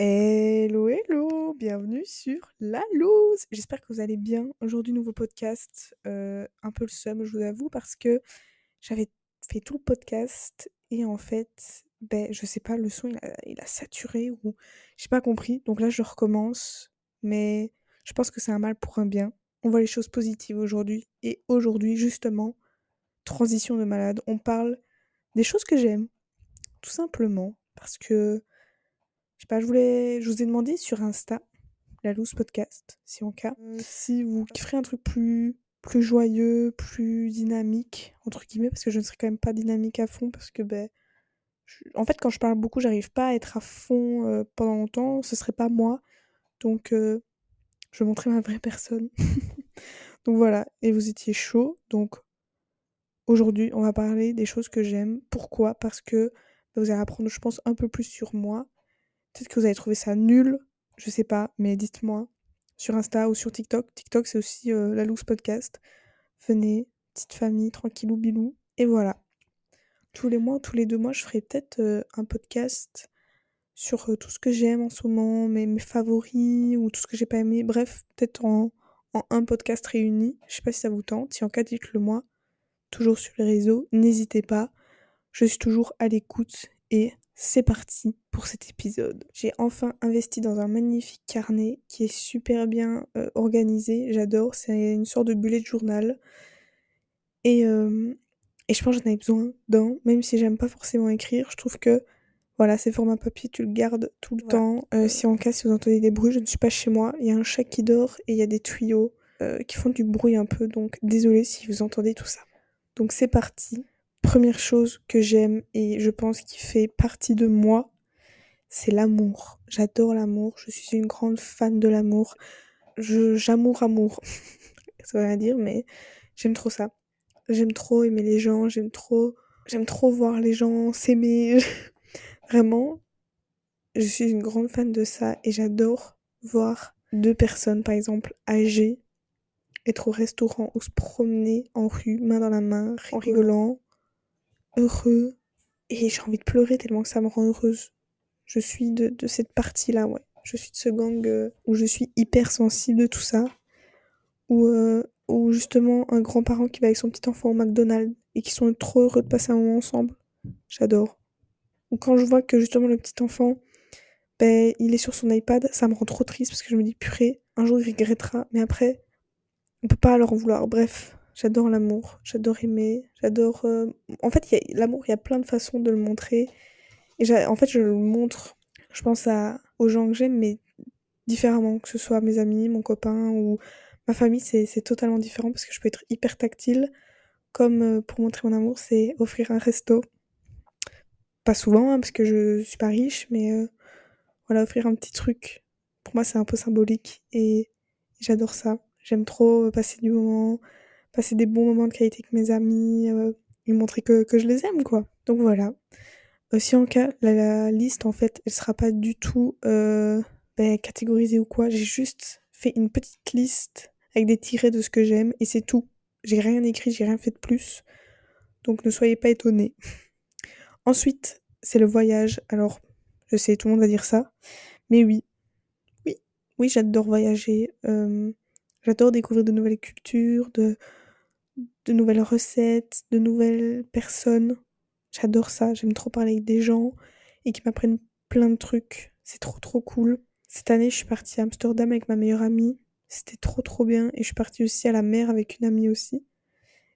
Hello, hello, bienvenue sur La Loose. J'espère que vous allez bien. Aujourd'hui, nouveau podcast, euh, un peu le seum, je vous avoue, parce que j'avais fait tout le podcast et en fait, ben, je sais pas, le son il a, il a saturé ou j'ai pas compris. Donc là, je recommence, mais je pense que c'est un mal pour un bien. On voit les choses positives aujourd'hui et aujourd'hui, justement, transition de malade, on parle des choses que j'aime, tout simplement, parce que je sais pas, je voulais, je vous ai demandé sur Insta, la loose podcast, si en cas, euh, si vous kifferez un truc plus, plus joyeux, plus dynamique, entre guillemets, parce que je ne serai quand même pas dynamique à fond, parce que ben, en fait, quand je parle beaucoup, j'arrive pas à être à fond euh, pendant longtemps, ce serait pas moi, donc euh, je vais ma vraie personne. donc voilà, et vous étiez chaud, donc aujourd'hui, on va parler des choses que j'aime. Pourquoi? Parce que ben, vous allez apprendre, je pense, un peu plus sur moi. Peut-être que vous allez trouver ça nul, je sais pas, mais dites-moi sur Insta ou sur TikTok. TikTok, c'est aussi euh, la loose podcast. Venez, petite famille, tranquillou bilou. Et voilà. Tous les mois, tous les deux mois, je ferai peut-être euh, un podcast sur euh, tout ce que j'aime en ce moment, mes, mes favoris ou tout ce que j'ai pas aimé. Bref, peut-être en, en un podcast réuni. Je sais pas si ça vous tente. Si en cas, dites-le moi. Toujours sur les réseaux. N'hésitez pas. Je suis toujours à l'écoute et c'est parti pour cet épisode. J'ai enfin investi dans un magnifique carnet qui est super bien euh, organisé. J'adore. C'est une sorte de bullet journal. Et, euh, et je pense que j'en avais besoin d'un, même si j'aime pas forcément écrire. Je trouve que voilà, c'est format papier, tu le gardes tout le Ouais. temps. Euh, si en cas, si vous entendez des bruits, je ne suis pas chez moi. Il y a un chat qui dort et il y a des tuyaux qui font du bruit un peu. Donc désolé si vous entendez tout ça. Donc c'est parti. Première chose que j'aime et je pense qui fait partie de moi, c'est l'amour. J'adore l'amour. Je suis une grande fan de l'amour. Je j'amour amour. ça veut rien dire, mais j'aime trop ça. J'aime trop aimer les gens. J'aime trop j'aime trop voir les gens s'aimer. Vraiment, je suis une grande fan de ça et j'adore voir deux personnes, par exemple, âgées, être au restaurant ou se promener en rue, main dans la main, en rigolant, heureux. Et j'ai envie de pleurer tellement que ça me rend heureuse. Je suis de, de cette partie-là, ouais. Je suis de ce gang euh, où je suis hyper sensible de tout ça. Euh, ou justement un grand-parent qui va avec son petit enfant au McDonald's et qui sont trop heureux de passer un moment ensemble. J'adore. Ou quand je vois que justement le petit enfant, ben, il est sur son iPad, ça me rend trop triste parce que je me dis, purée, un jour il regrettera, mais après, on peut pas leur en vouloir. Bref, j'adore l'amour, j'adore aimer, j'adore... euh, En fait, l'amour, il y a plein de façons de le montrer. Et en fait, je le montre, je pense aux gens que j'aime, mais différemment, que ce soit mes amis, mon copain ou ma famille, c'est totalement différent parce que je peux être hyper tactile. Comme euh, pour montrer mon amour, c'est offrir un resto. Pas souvent, hein, parce que je suis pas riche, mais euh, voilà, offrir un petit truc. Pour moi, c'est un peu symbolique et j'adore ça. J'aime trop passer du moment, passer des bons moments de qualité avec mes amis, euh, et montrer que, je les aime, quoi. Donc voilà. Euh, si en cas, la, la liste, en fait, elle sera pas du tout euh, ben, catégorisée ou quoi. J'ai juste fait une petite liste avec des tirets de ce que j'aime et c'est tout. J'ai rien écrit, j'ai rien fait de plus. Donc ne soyez pas étonnés. Ensuite, c'est le voyage. Alors, je sais, tout le monde va dire ça. Mais oui. Oui, oui, j'adore voyager. Euh, j'adore découvrir de nouvelles cultures, de, nouvelles recettes, de nouvelles personnes. J'adore ça. J'aime trop parler avec des gens et qui m'apprennent plein de trucs. C'est trop trop cool. Cette année, je suis partie à Amsterdam avec ma meilleure amie. C'était trop trop bien. Et je suis partie aussi à la mer avec une amie aussi.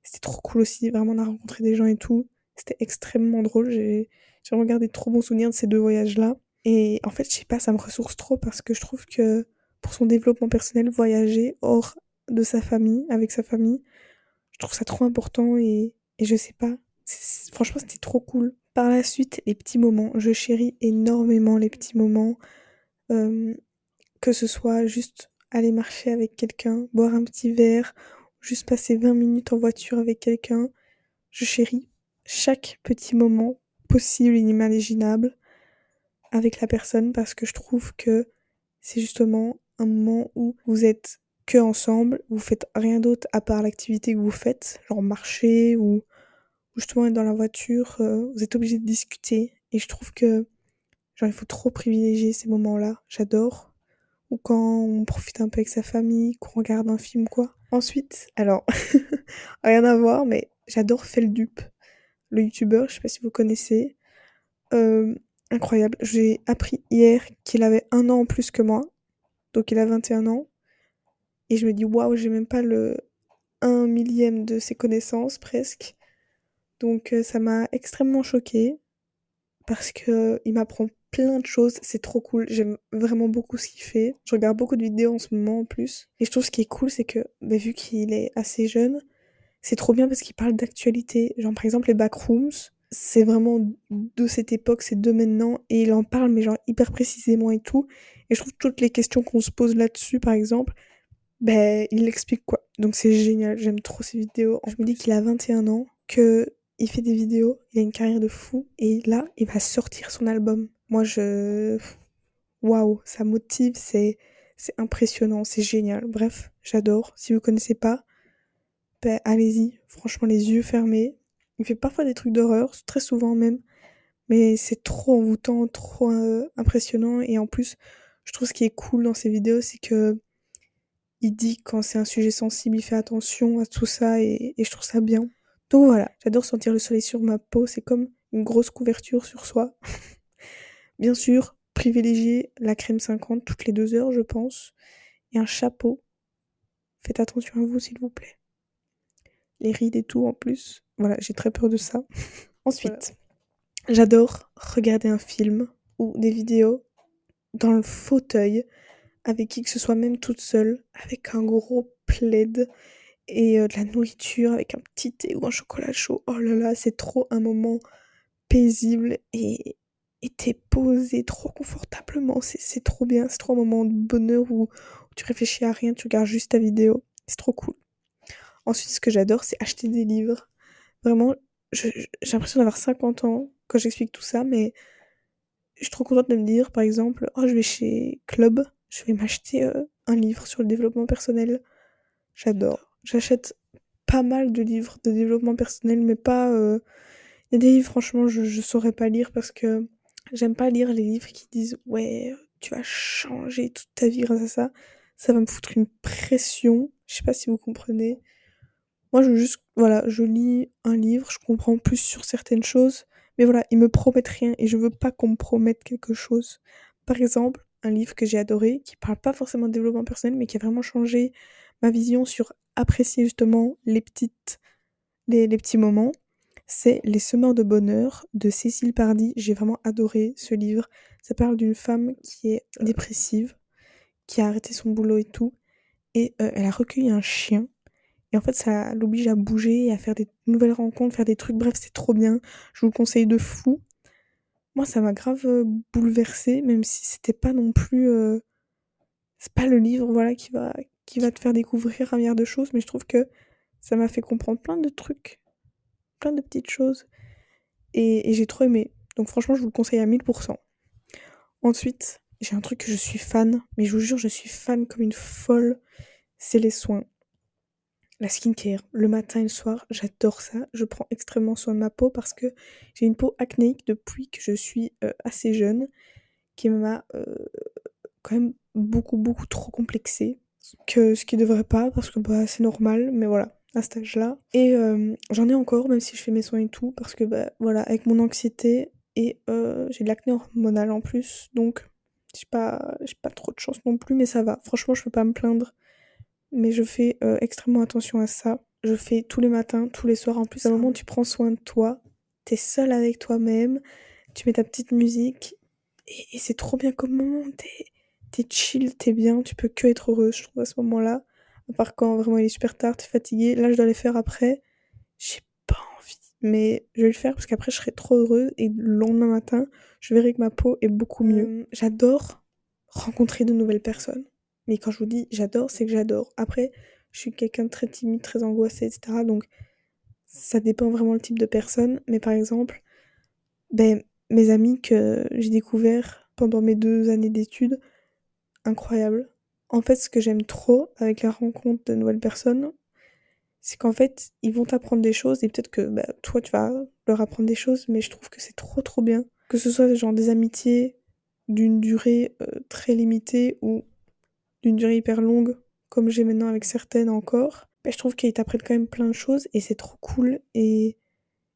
C'était trop cool aussi. Vraiment, on a rencontré des gens et tout. C'était extrêmement drôle. J'ai regardé de trop bons souvenirs de ces deux voyages-là. Et en fait, je sais pas, ça me ressource trop parce que je trouve que pour son développement personnel, voyager hors de sa famille, avec sa famille, je trouve ça trop important et, et je sais pas. Franchement, c'était trop cool. Par la suite, les petits moments. Je chéris énormément les petits moments. Euh, que ce soit juste aller marcher avec quelqu'un, boire un petit verre, juste passer 20 minutes en voiture avec quelqu'un. Je chéris chaque petit moment possible, inimaginable avec la personne parce que je trouve que c'est justement un moment où vous êtes que ensemble, vous faites rien d'autre à part l'activité que vous faites, genre marcher ou, justement être dans la voiture, euh, vous êtes obligé de discuter et je trouve que Genre, il faut trop privilégier ces moments-là. J'adore. Ou quand on profite un peu avec sa famille, qu'on regarde un film, quoi. Ensuite, alors, rien à voir, mais j'adore Feldup, le youtubeur, je sais pas si vous connaissez. Euh, incroyable. J'ai appris hier qu'il avait un an en plus que moi. Donc il a 21 ans. Et je me dis, waouh, j'ai même pas le 1 millième de ses connaissances presque. Donc euh, ça m'a extrêmement choquée. Parce que il m'apprend plein de choses, c'est trop cool. J'aime vraiment beaucoup ce qu'il fait. Je regarde beaucoup de vidéos en ce moment en plus. Et je trouve ce qui est cool, c'est que bah, vu qu'il est assez jeune, c'est trop bien parce qu'il parle d'actualité. Genre par exemple les backrooms, c'est vraiment de cette époque, c'est de maintenant, et il en parle mais genre hyper précisément et tout. Et je trouve toutes les questions qu'on se pose là-dessus, par exemple, ben il l'explique quoi. Donc c'est génial, j'aime trop ces vidéos. Je me dis qu'il a 21 ans, que il fait des vidéos, il a une carrière de fou, et là il va sortir son album. Moi je, waouh, ça motive, c'est c'est impressionnant, c'est génial. Bref, j'adore. Si vous connaissez pas, ben, allez-y, franchement les yeux fermés. Il fait parfois des trucs d'horreur, très souvent même, mais c'est trop envoûtant, trop euh, impressionnant et en plus, je trouve ce qui est cool dans ces vidéos, c'est que il dit quand c'est un sujet sensible, il fait attention à tout ça et, et je trouve ça bien. Donc voilà, j'adore sentir le soleil sur ma peau, c'est comme une grosse couverture sur soi. bien sûr, privilégier la crème 50 toutes les deux heures, je pense, et un chapeau. Faites attention à vous, s'il vous plaît les rides et tout en plus. Voilà, j'ai très peur de ça. Ensuite, j'adore regarder un film ou des vidéos dans le fauteuil avec qui que ce soit, même toute seule, avec un gros plaid et euh, de la nourriture, avec un petit thé ou un chocolat chaud. Oh là là, c'est trop un moment paisible et t'es posé trop confortablement. C'est trop bien, c'est trop un moment de bonheur où, tu réfléchis à rien, tu regardes juste ta vidéo. C'est trop cool. Ensuite, ce que j'adore, c'est acheter des livres. Vraiment, j'ai l'impression d'avoir 50 ans quand j'explique tout ça, mais je suis trop contente de me dire, par exemple, oh, je vais chez Club, je vais m'acheter euh, un livre sur le développement personnel. J'adore. J'achète pas mal de livres de développement personnel, mais pas. Euh, il y a des livres, franchement, je, je saurais pas lire parce que j'aime pas lire les livres qui disent Ouais, tu vas changer toute ta vie grâce à ça. Ça va me foutre une pression. Je sais pas si vous comprenez. Moi, je juste, voilà, je lis un livre, je comprends plus sur certaines choses, mais voilà, ils me promettent rien et je veux pas qu'on me promette quelque chose. Par exemple, un livre que j'ai adoré, qui parle pas forcément de développement personnel, mais qui a vraiment changé ma vision sur apprécier justement les petites, les, les petits moments, c'est Les Semeurs de Bonheur de Cécile Pardy. J'ai vraiment adoré ce livre. Ça parle d'une femme qui est dépressive, qui a arrêté son boulot et tout, et euh, elle a recueilli un chien et en fait, ça l'oblige à bouger, à faire des nouvelles rencontres, faire des trucs. Bref, c'est trop bien. Je vous le conseille de fou. Moi, ça m'a grave euh, bouleversée, même si c'était pas non plus. Euh, c'est pas le livre, voilà, qui va, qui va te faire découvrir un milliard de choses, mais je trouve que ça m'a fait comprendre plein de trucs, plein de petites choses. Et, et j'ai trop aimé. Donc, franchement, je vous le conseille à 1000%. Ensuite, j'ai un truc que je suis fan, mais je vous jure, je suis fan comme une folle. C'est les soins la skincare, le matin et le soir, j'adore ça. Je prends extrêmement soin de ma peau parce que j'ai une peau acnéique depuis que je suis euh, assez jeune, qui m'a euh, quand même beaucoup, beaucoup trop complexée. Ce qui devrait pas, parce que bah, c'est normal, mais voilà, à cet âge-là. Et euh, j'en ai encore, même si je fais mes soins et tout, parce que bah, voilà, avec mon anxiété, et j'ai de l'acné hormonale en plus, donc j'ai pas, pas trop de chance non plus, mais ça va. Franchement, je peux pas me plaindre mais je fais euh, extrêmement attention à ça. Je fais tous les matins, tous les soirs. En plus, à un moment tu prends soin de toi, t'es seul avec toi-même, tu mets ta petite musique, et, c'est trop bien comme moment. T'es, chill, t'es bien, tu peux que être heureuse, je trouve, à ce moment-là. À part quand vraiment il est super tard, t'es fatigué. Là, je dois les faire après. J'ai pas envie. Mais je vais le faire parce qu'après, je serai trop heureuse. Et le lendemain matin, je verrai que ma peau est beaucoup mieux. Euh, j'adore rencontrer de nouvelles personnes. Mais quand je vous dis j'adore, c'est que j'adore. Après, je suis quelqu'un de très timide, très angoissé, etc. Donc, ça dépend vraiment le type de personne. Mais par exemple, ben, mes amis que j'ai découvert pendant mes deux années d'études, incroyable. En fait, ce que j'aime trop avec la rencontre de nouvelles personnes, c'est qu'en fait, ils vont t'apprendre des choses et peut-être que bah, toi, tu vas leur apprendre des choses, mais je trouve que c'est trop trop bien. Que ce soit genre des amitiés d'une durée euh, très limitée ou d'une durée hyper longue, comme j'ai maintenant avec certaines encore, bah, je trouve qu'ils t'apprennent quand même plein de choses et c'est trop cool et,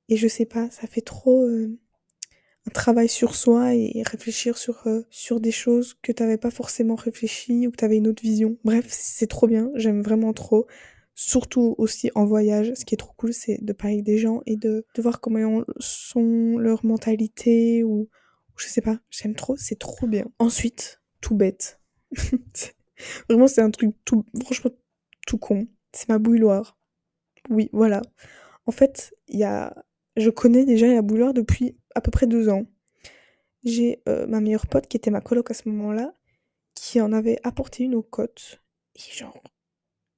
et je sais pas, ça fait trop euh, un travail sur soi et réfléchir sur, euh, sur des choses que t'avais pas forcément réfléchi ou que t'avais une autre vision. Bref, c'est trop bien, j'aime vraiment trop. Surtout aussi en voyage, ce qui est trop cool, c'est de parler avec des gens et de, de voir comment sont leur mentalité ou je sais pas, j'aime trop, c'est trop bien. Ensuite, tout bête. Vraiment, c'est un truc tout, franchement, tout con. C'est ma bouilloire. Oui, voilà. En fait, il y a, je connais déjà la bouilloire depuis à peu près deux ans. J'ai euh, ma meilleure pote qui était ma coloc à ce moment-là, qui en avait apporté une aux côtes. Et genre,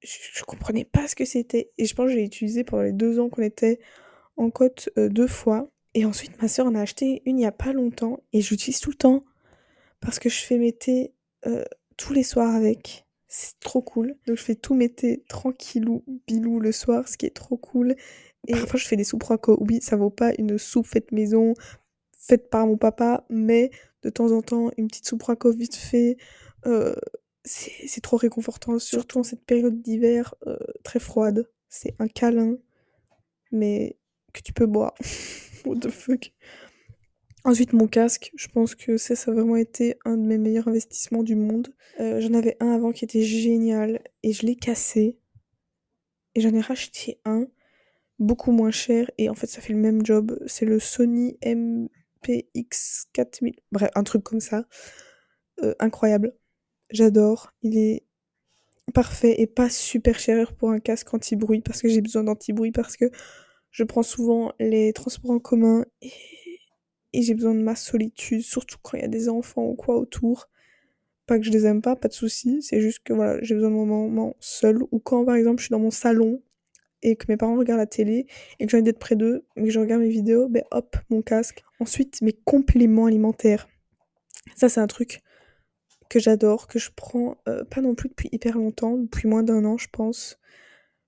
je, je comprenais pas ce que c'était. Et je pense que j'ai utilisé pendant les deux ans qu'on était en côte euh, deux fois. Et ensuite, ma soeur en a acheté une il y a pas longtemps et j'utilise tout le temps parce que je fais mes thés euh, tous les soirs avec. C'est trop cool. Donc je fais tout mes thés tranquillou, bilou le soir, ce qui est trop cool. Et parfois je fais des soupes roco. Oui, ça vaut pas une soupe faite maison, faite par mon papa, mais de temps en temps, une petite soupe roco vite fait. Euh, c'est trop réconfortant, surtout en cette période d'hiver euh, très froide. C'est un câlin, mais que tu peux boire. What the fuck? Ensuite, mon casque, je pense que ça, ça a vraiment été un de mes meilleurs investissements du monde. Euh, j'en avais un avant qui était génial et je l'ai cassé. Et j'en ai racheté un beaucoup moins cher et en fait ça fait le même job. C'est le Sony MPX4000. Bref, un truc comme ça. Euh, incroyable. J'adore. Il est parfait et pas super cher pour un casque anti-bruit parce que j'ai besoin d'anti-bruit parce que je prends souvent les transports en commun et, j'ai besoin de ma solitude, surtout quand il y a des enfants ou quoi autour. Pas que je les aime pas, pas de soucis, c'est juste que voilà, j'ai besoin de mon moment seul. Ou quand par exemple je suis dans mon salon et que mes parents regardent la télé et que j'ai envie d'être près d'eux, mais que je regarde mes vidéos, ben hop, mon casque. Ensuite, mes compléments alimentaires. Ça, c'est un truc que j'adore, que je prends euh, pas non plus depuis hyper longtemps, depuis moins d'un an, je pense.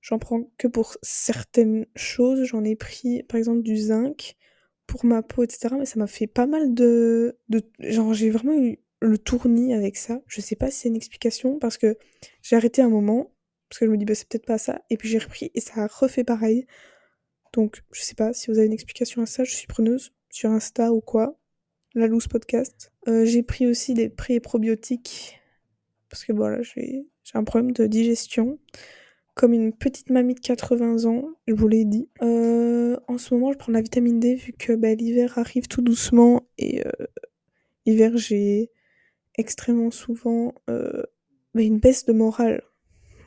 J'en prends que pour certaines choses. J'en ai pris, par exemple, du zinc pour ma peau, etc. Mais ça m'a fait pas mal de... de... Genre, j'ai vraiment eu le tournis avec ça. Je sais pas si c'est une explication, parce que j'ai arrêté un moment, parce que je me dis, bah, c'est peut-être pas ça. Et puis j'ai repris, et ça a refait pareil. Donc, je sais pas si vous avez une explication à ça. Je suis preneuse sur Insta ou quoi. La loose podcast. Euh, j'ai pris aussi des pré probiotiques. Parce que voilà, j'ai un problème de digestion comme une petite mamie de 80 ans, je vous l'ai dit. Euh, en ce moment, je prends la vitamine D vu que bah, l'hiver arrive tout doucement et euh, l'hiver, j'ai extrêmement souvent euh, bah, une baisse de morale.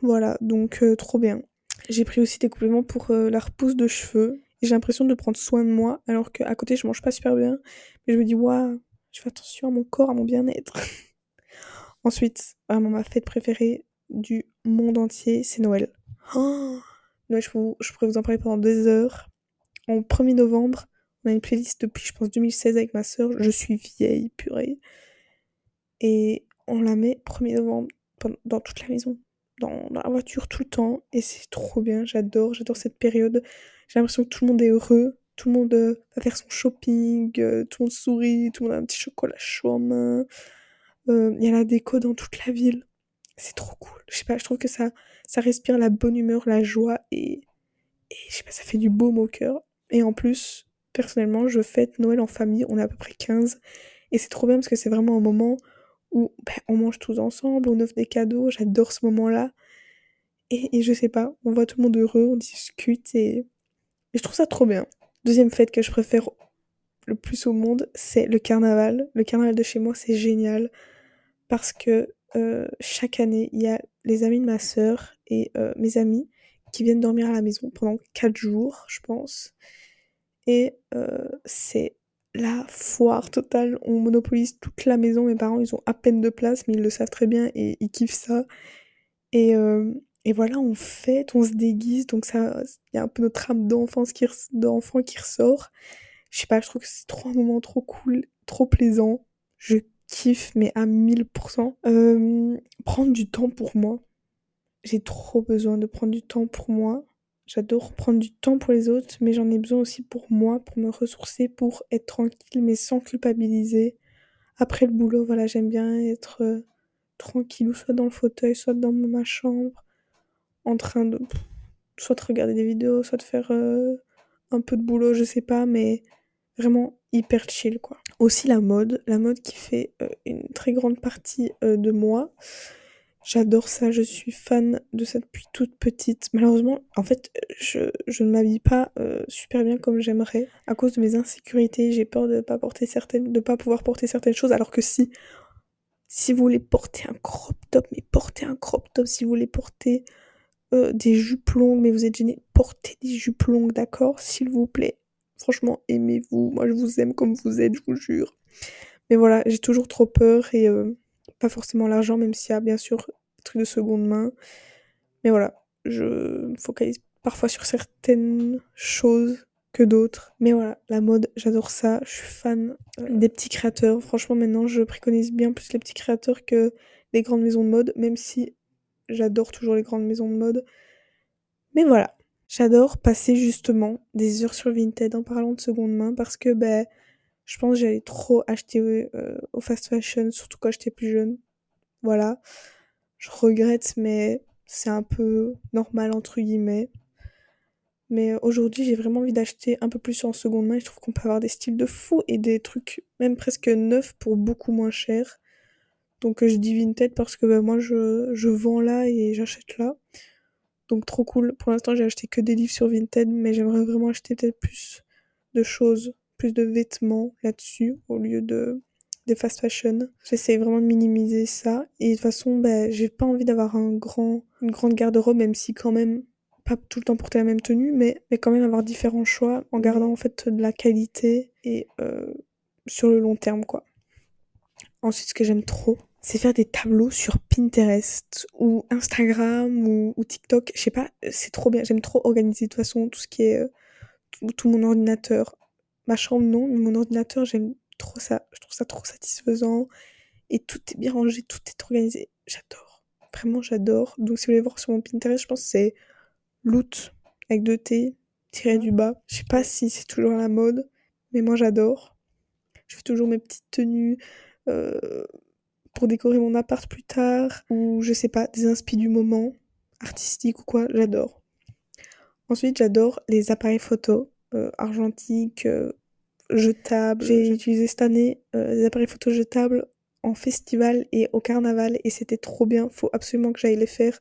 Voilà, donc trop bien. J'ai pris aussi des compléments pour la repousse de cheveux. J'ai l'impression de prendre soin de moi, alors qu'à côté, je mange pas super bien. Mais je me dis, waouh, je fais attention à mon corps, à mon bien-être. Ensuite, vraiment ma fête préférée, du monde entier, c'est Noël. Noël, je, pourrais vous en parler pendant des heures. En 1er novembre, on a une playlist depuis, je pense, 2016 avec ma soeur. Je suis vieille, purée. Et on la met 1er novembre dans toute la maison, dans, la voiture, tout le temps. Et c'est trop bien, j'adore, j'adore cette période. J'ai l'impression que tout le monde est heureux. Tout le monde euh, va faire son shopping, euh, tout le monde sourit, tout le monde a un petit chocolat chaud en main. Euh, il y a la déco dans toute la ville c'est trop cool. Je sais pas, je trouve que ça, ça respire la bonne humeur, la joie et, et je sais pas, ça fait du baume au cœur. Et en plus, personnellement, je fête Noël en famille, on est à peu près 15 et c'est trop bien parce que c'est vraiment un moment où ben, on mange tous ensemble, on offre des cadeaux, j'adore ce moment-là. Et, et, je sais pas, on voit tout le monde heureux, on discute et, et je trouve ça trop bien. Deuxième fête que je préfère le plus au monde, c'est le carnaval. Le carnaval de chez moi, c'est génial parce que euh, chaque année, il y a les amis de ma sœur et euh, mes amis qui viennent dormir à la maison pendant 4 jours, je pense. Et euh, c'est la foire totale. On monopolise toute la maison. Mes parents, ils ont à peine de place, mais ils le savent très bien et ils kiffent ça. Et, voilà, on fête, on se déguise. Donc ça, il y a un peu notre âme d'enfance qui, d'enfant qui ressort. Je sais pas, je trouve que c'est trop un moment trop cool, trop plaisant. Je mais à 1000%. Euh, prendre du temps pour moi. J'ai trop besoin de prendre du temps pour moi. J'adore prendre du temps pour les autres, mais j'en ai besoin aussi pour moi, pour me ressourcer, pour être tranquille, mais sans culpabiliser. Après le boulot, voilà, j'aime bien être euh, tranquille, ou soit dans le fauteuil, soit dans ma chambre, en train de soit de regarder des vidéos, soit de faire euh, un peu de boulot, je sais pas, mais vraiment hyper chill quoi. Aussi la mode, la mode qui fait euh, une très grande partie de moi. J'adore ça, je suis fan de ça depuis toute petite. Malheureusement, en fait, je, ne m'habille pas euh, super bien comme j'aimerais. À cause de mes insécurités, j'ai peur de pas porter certaines, de pas pouvoir porter certaines choses. Alors que si, si vous voulez porter un crop top, mais portez un crop top. Si vous voulez porter euh, des jupes longues, mais vous êtes gêné, portez des jupes longues, d'accord? S'il vous plaît. Franchement, aimez-vous. Moi, je vous aime comme vous êtes, je vous jure. Mais voilà, j'ai toujours trop peur et... Euh, pas forcément l'argent, même s'il y a bien sûr des trucs de seconde main. Mais voilà, je me focalise parfois sur certaines choses que d'autres. Mais voilà, la mode, j'adore ça. Je suis fan euh, des petits créateurs. Franchement, maintenant, je préconise bien plus les petits créateurs que les grandes maisons de mode, même si j'adore toujours les grandes maisons de mode. Mais voilà, j'adore passer justement des heures sur Vinted en parlant de seconde main parce que ben je pense que j'allais trop acheter euh, au fast fashion, surtout quand j'étais plus jeune. Voilà. Je regrette, mais c'est un peu normal, entre guillemets. Mais aujourd'hui, j'ai vraiment envie d'acheter un peu plus en seconde main. Je trouve qu'on peut avoir des styles de fou et des trucs même presque neufs pour beaucoup moins cher. Donc je dis Vinted parce que bah, moi, je, je vends là et j'achète là. Donc trop cool. Pour l'instant, j'ai acheté que des livres sur Vinted, mais j'aimerais vraiment acheter peut-être plus de choses plus de vêtements là-dessus au lieu de des fast fashion. J'essaie vraiment de minimiser ça. Et de toute façon, ben, j'ai pas envie d'avoir un grand, une grande garde-robe, même si quand même, pas tout le temps porter la même tenue, mais, mais quand même avoir différents choix en gardant en fait de la qualité et euh, sur le long terme, quoi. Ensuite, ce que j'aime trop, c'est faire des tableaux sur Pinterest ou Instagram ou, TikTok. Je sais pas, c'est trop bien. J'aime trop organiser de toute façon tout ce qui est... Euh, tout mon ordinateur, Ma chambre, non, mais mon ordinateur, j'aime trop ça. Je trouve ça trop satisfaisant. Et tout est bien rangé, tout est organisé. J'adore. Vraiment, j'adore. Donc, si vous voulez voir sur mon Pinterest, je pense que c'est loot avec deux T tiré du bas. Je sais pas si c'est toujours la mode, mais moi, j'adore. Je fais toujours mes petites tenues euh, pour décorer mon appart plus tard. Ou, je sais pas, des inspi du moment, artistiques ou quoi. J'adore. Ensuite, j'adore les appareils photo. Euh, argentique, euh, jetable. J'ai utilisé cette année euh, des appareils photo jetables en festival et au carnaval et c'était trop bien. Faut absolument que j'aille les faire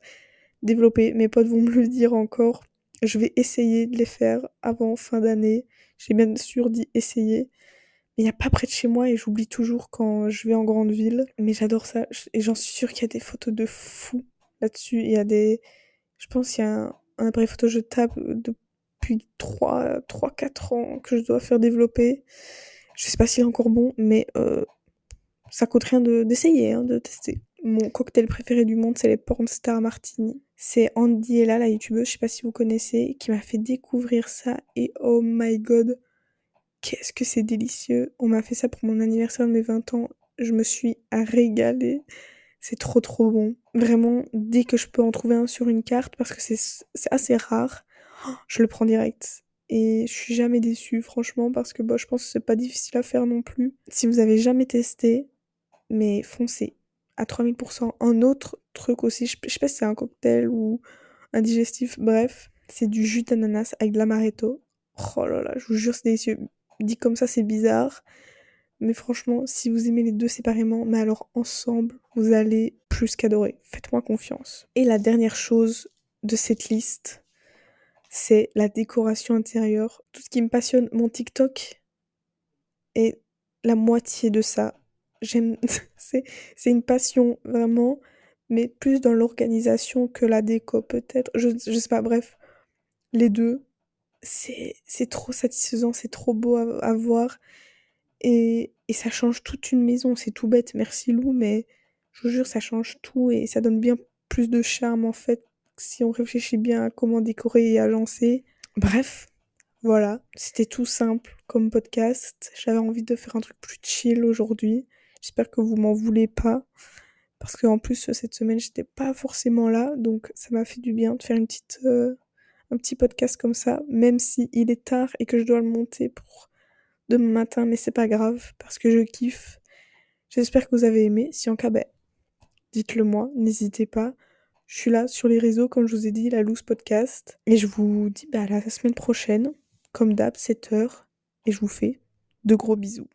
développer. Mes potes vont me le dire encore. Je vais essayer de les faire avant fin d'année. J'ai bien sûr dit essayer. Il n'y a pas près de chez moi et j'oublie toujours quand je vais en grande ville. Mais j'adore ça. Et j'en suis sûre qu'il y a des photos de fous là-dessus. Il y a des. Je pense qu'il y a un, appareil photo jetable de depuis 3, 3 4 ans que je dois faire développer. Je sais pas s'il est encore bon, mais euh, ça coûte rien d'essayer, hein, de tester. Mon cocktail préféré du monde, c'est les Pornstar Martini. C'est Andy Ella, la youtubeuse, je sais pas si vous connaissez, qui m'a fait découvrir ça. Et oh my god, qu'est-ce que c'est délicieux. On m'a fait ça pour mon anniversaire de mes 20 ans. Je me suis régalée. C'est trop trop bon. Vraiment, dès que je peux en trouver un sur une carte, parce que c'est assez rare, je le prends direct. Et je suis jamais déçue, franchement, parce que bah, je pense que c'est pas difficile à faire non plus. Si vous avez jamais testé, mais foncez. À 3000%. Un autre truc aussi, je, sais pas si c'est un cocktail ou un digestif, bref, c'est du jus d'ananas avec de l'amaretto. Oh là là, je vous jure, c'est délicieux. Dit comme ça, c'est bizarre. Mais franchement, si vous aimez les deux séparément, mais alors ensemble, vous allez plus qu'adorer. Faites-moi confiance. Et la dernière chose de cette liste, c'est la décoration intérieure. Tout ce qui me passionne, mon TikTok est la moitié de ça. J'aime, c'est, une passion vraiment, mais plus dans l'organisation que la déco peut-être. Je, je sais pas, bref, les deux. C'est, c'est trop satisfaisant, c'est trop beau à, voir. Et, et ça change toute une maison. C'est tout bête, merci Lou, mais je vous jure, ça change tout et ça donne bien plus de charme en fait si on réfléchit bien à comment décorer et agencer. Bref, voilà, c'était tout simple comme podcast. J'avais envie de faire un truc plus chill aujourd'hui. J'espère que vous m'en voulez pas. Parce qu'en plus, cette semaine, j'étais pas forcément là. Donc, ça m'a fait du bien de faire une petite, euh, un petit podcast comme ça. Même si il est tard et que je dois le monter pour demain matin. Mais c'est pas grave. Parce que je kiffe. J'espère que vous avez aimé. Si en cas, ben, dites-le moi, n'hésitez pas. Je suis là sur les réseaux, comme je vous ai dit, la Loose Podcast. Et je vous dis bah, à la semaine prochaine, comme d'hab, 7h. Et je vous fais de gros bisous.